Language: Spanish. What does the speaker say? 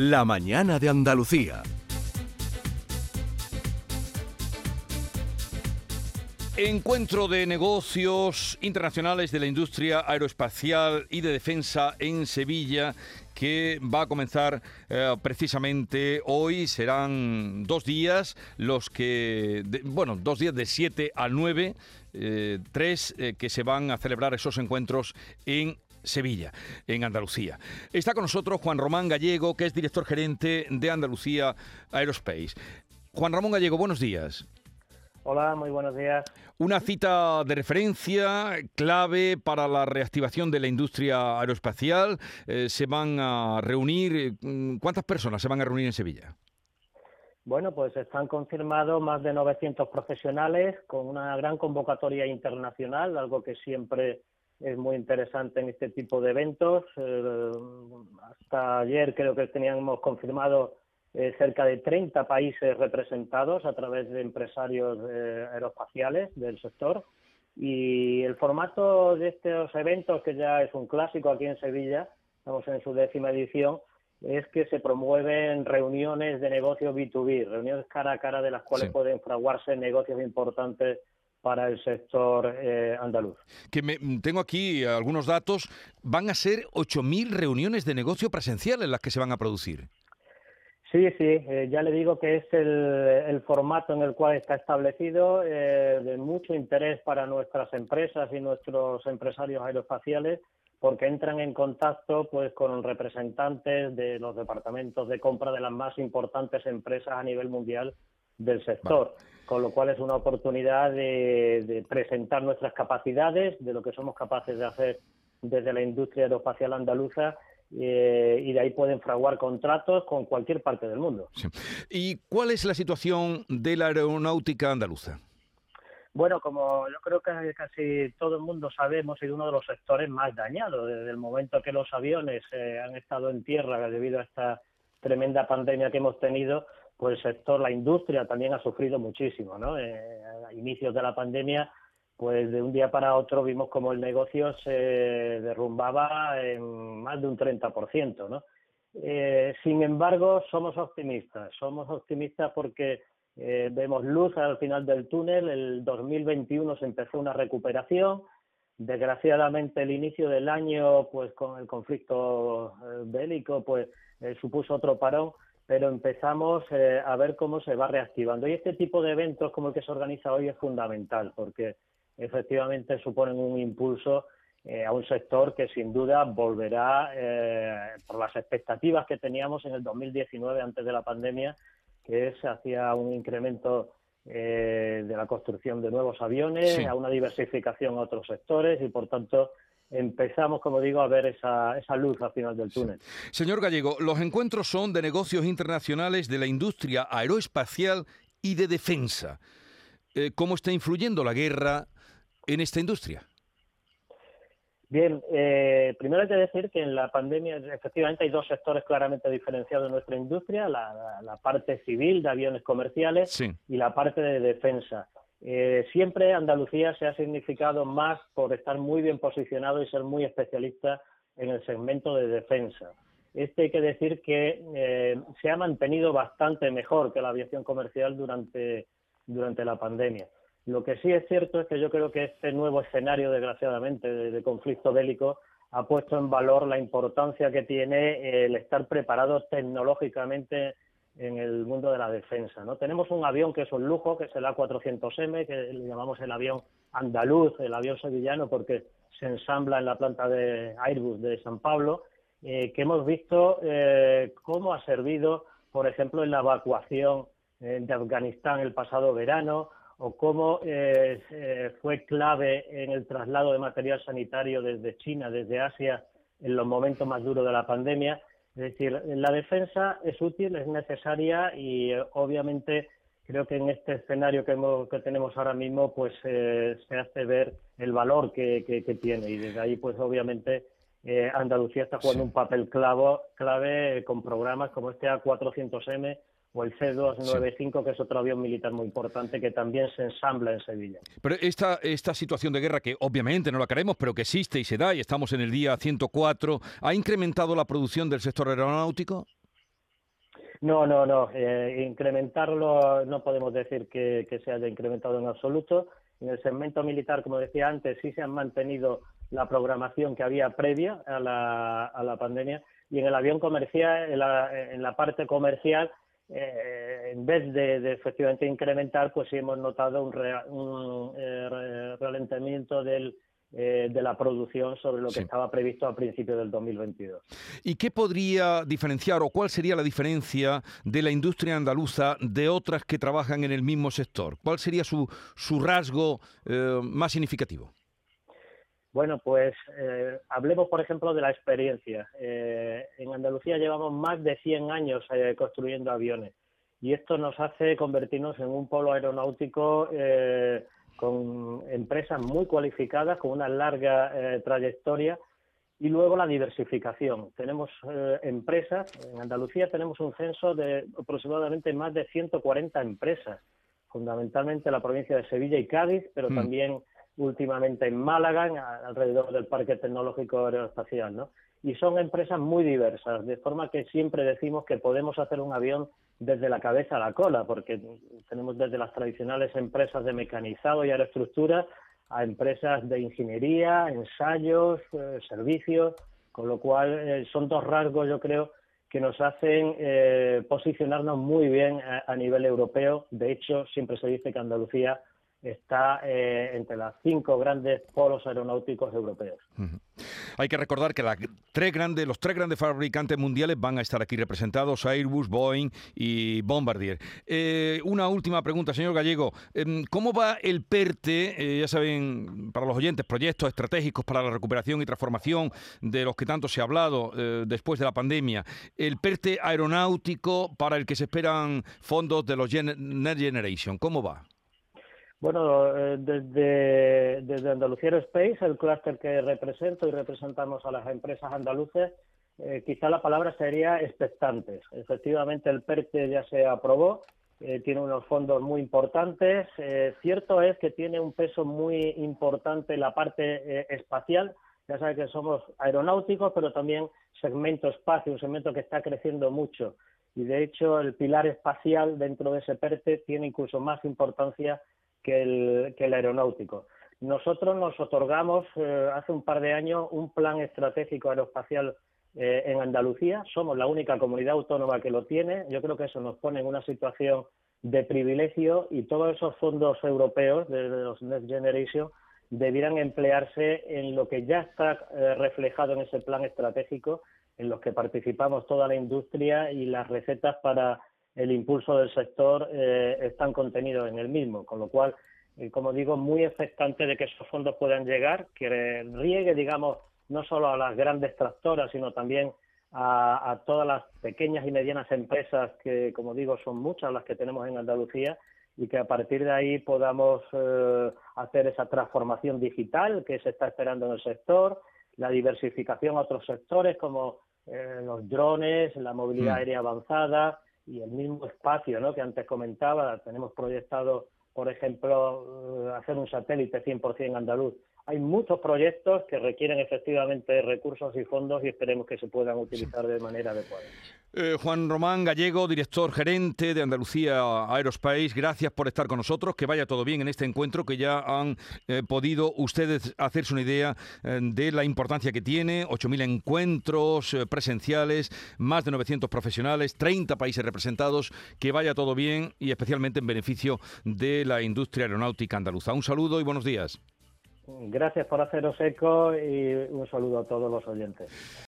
La mañana de Andalucía. Encuentro de negocios internacionales de la industria aeroespacial y de defensa en Sevilla que va a comenzar eh, precisamente hoy. Serán dos días los que, bueno, dos días de 7 al 9, eh, tres eh, que se van a celebrar esos encuentros en Sevilla, en Andalucía. Está con nosotros Juan Román Gallego, que es director gerente de Andalucía Aerospace. Juan Ramón Gallego, buenos días. Hola, muy buenos días. Una cita de referencia clave para la reactivación de la industria aeroespacial. Eh, se van a reunir, mm, ¿cuántas personas se van a reunir en Sevilla? Bueno, pues están confirmados más de 900 profesionales con una gran convocatoria internacional, algo que siempre es muy interesante en este tipo de eventos. Eh, hasta ayer creo que teníamos confirmado eh, cerca de 30 países representados a través de empresarios eh, aeroespaciales del sector. Y el formato de estos eventos, que ya es un clásico aquí en Sevilla, estamos en su décima edición, es que se promueven reuniones de negocios B2B, reuniones cara a cara de las cuales Sí. pueden fraguarse negocios importantes para el sector eh, andaluz. Que me- mm, tengo aquí algunos datos. Van a ser 8.000 reuniones de negocio presenciales las que se van a producir. Sí, sí, eh, ya le digo que es el, el formato en el cual está establecido, eh, de mucho interés para nuestras empresas y nuestros empresarios aeroespaciales, porque entran en contacto pues con representantes de los departamentos de compra de las más importantes empresas a nivel mundial del sector, con lo cual es una oportunidad de, de presentar nuestras capacidades, de lo que somos capaces de hacer desde la industria aeroespacial andaluza eh, y de ahí pueden fraguar contratos con cualquier parte del mundo. Sí. ¿Y cuál es la situación de la aeronáutica andaluza? Bueno, como yo creo que casi todo el mundo sabe, hemos sido uno de los sectores más dañados desde el momento que los aviones eh, han estado en tierra debido a esta tremenda pandemia que hemos tenido, pues el sector, la industria también ha sufrido muchísimo, ¿no? Eh, a inicios de la pandemia, pues de un día para otro vimos como el negocio se derrumbaba en más de un 30%, ¿no? Eh, sin embargo, somos optimistas, somos optimistas porque eh, vemos luz al final del túnel. El 2021 se empezó una recuperación. Desgraciadamente, el inicio del año, pues con el conflicto bélico, pues supuso otro parón, pero empezamos eh, a ver cómo se va reactivando. Y este tipo de eventos, como el que se organiza hoy, es fundamental porque efectivamente suponen un impulso eh, a un sector que sin duda volverá eh, por las expectativas que teníamos en el 2019 antes de la pandemia que es hacia un incremento eh, de la construcción de nuevos aviones, Sí. a una diversificación a otros sectores y, por tanto, empezamos, como digo, a ver esa, esa luz al final del túnel. Señor Gallego, los encuentros son de negocios internacionales de la industria aeroespacial y de defensa. Eh, ¿Cómo está influyendo la guerra en esta industria? Bien, eh, primero hay que decir que en la pandemia efectivamente hay dos sectores claramente diferenciados en nuestra industria, la, la- parte civil de aviones comerciales Sí. y la parte de defensa. Eh, siempre Andalucía se ha significado más por estar muy bien posicionado y ser muy especialista en el segmento de defensa. Este hay que decir que eh, se ha mantenido bastante mejor que la aviación comercial durante, durante la pandemia. Lo que sí es cierto es que yo creo que este nuevo escenario, desgraciadamente, de, conflicto bélico, ha puesto en valor la importancia que tiene el estar preparados tecnológicamente en el mundo de la defensa. ¿no? Tenemos un avión que es un lujo, que es el A400M, que le llamamos el avión andaluz, el avión sevillano, porque se ensambla en la planta de Airbus de San Pablo, eh, que hemos visto eh, cómo ha servido, por ejemplo, en la evacuación eh, de Afganistán el pasado verano, o cómo eh, eh, fue clave en el traslado de material sanitario desde China, desde Asia, en los momentos más duros de la pandemia. Es decir, la defensa es útil, es necesaria y eh, obviamente creo que en este escenario que, hemos- que tenemos ahora mismo pues eh, se hace ver el valor que, que- que tiene y desde ahí pues obviamente eh, Andalucía está jugando Sí. un papel clavo, clave con programas como este A400M o el C-295, que es otro avión militar muy importante que también se ensambla en Sevilla. Pero esta, esta situación de guerra, que obviamente no la queremos, pero que existe y se da, y estamos en el día 104, ¿ha incrementado la producción del sector aeronáutico? No, no, no. Eh, incrementarlo no podemos decir que, se haya incrementado en absoluto. En el segmento militar, como decía antes, sí se han mantenido la programación que había previa a la, a la pandemia y en el avión comercial, en la, en la parte comercial, eh, en vez de, efectivamente incrementar, pues sí hemos notado un, un eh, ralentamiento del, eh, de la producción sobre lo que estaba previsto a principios del 2022. ¿Y qué podría diferenciar o cuál sería la diferencia de la industria andaluza de otras que trabajan en el mismo sector? ¿Cuál sería su, su rasgo eh, más significativo? Bueno, pues eh, hablemos, por ejemplo, de la experiencia. en Andalucía llevamos más de 100 años construyendo aviones y esto nos hace convertirnos en un polo aeronáutico con empresas muy cualificadas, con una larga eh, trayectoria y luego la diversificación. Tenemos eh, empresas, en Andalucía tenemos un censo de aproximadamente más de 140 empresas, fundamentalmente en la provincia de Sevilla y Cádiz, pero mm. también últimamente en Málaga, alrededor del Parque Tecnológico Aeroespacial, ¿no? Y son empresas muy diversas, de forma que siempre decimos que podemos hacer un avión desde la cabeza a la cola, porque tenemos desde las tradicionales empresas de mecanizado y aeroestructura a empresas de ingeniería, ensayos, eh, servicios, con lo cual eh, son dos rasgos, yo creo, que nos hacen eh, posicionarnos muy bien a, nivel europeo. De hecho, siempre se dice que Andalucía está eh, entre las cinco grandes polos aeronáuticos europeos. Hay que recordar que tres grandes, los tres grandes fabricantes mundiales van a estar aquí representados, Airbus, Boeing y Bombardier. Eh, una última pregunta, señor Gallego. Em, ¿Cómo va el PERTE, eh, ya saben, para los oyentes, proyectos estratégicos para la recuperación y transformación de los que tanto se ha hablado después de la pandemia? El PERTE aeronáutico para el que se esperan fondos de los Next Generation, ¿cómo va? Bueno, eh, desde, desde Andalucía Aerospace, el clúster que represento y representamos a las empresas andaluces, eh, quizá la palabra sería expectantes. Efectivamente, el PERTE ya se aprobó, eh, tiene unos fondos muy importantes. cierto es que tiene un peso muy importante la parte espacial. Ya sabe que somos aeronáuticos, pero también segmento espacio, un segmento que está creciendo mucho. Y de hecho, el pilar espacial dentro de ese PERTE tiene incluso más importancia que el, aeronáutico. Nosotros nos otorgamos eh, hace un par de años un plan estratégico aeroespacial eh, en Andalucía. Somos la única comunidad autónoma que lo tiene. Yo creo que eso nos pone en una situación de privilegio y todos esos fondos europeos de, los Next Generation debieran emplearse en lo que ya está eh, reflejado en ese plan estratégico, en los que participamos toda la industria y las recetas para el impulso del sector eh, están contenidos en el mismo, con lo cual, eh, como digo, muy expectante de que esos fondos puedan llegar, que riegue, digamos, no solo a las grandes tractoras, sino también a, todas las pequeñas y medianas empresas que, como digo, son muchas las que tenemos en Andalucía y que a partir de ahí podamos eh, hacer esa transformación digital que se está esperando en el sector, la diversificación a otros sectores como los drones, la movilidad mm. aérea avanzada, y el mismo espacio ¿no? que antes comentaba. Tenemos proyectado, por ejemplo, eh, hacer un satélite 100% andaluz hay muchos proyectos que requieren efectivamente recursos y fondos y esperemos que se puedan utilizar de manera adecuada. Eh, Juan Román Gallego, director gerente de Andalucía Aerospace, gracias por estar con nosotros. Que vaya todo bien en este encuentro, que ya han eh, podido ustedes hacerse una idea eh, de la importancia que tiene. 8.000 encuentros presenciales, más de 900 profesionales, 30 países representados. Que vaya todo bien y especialmente en beneficio de la industria aeronáutica andaluza. Un saludo y buenos días. Gracias por haceros eco y un saludo a todos los oyentes.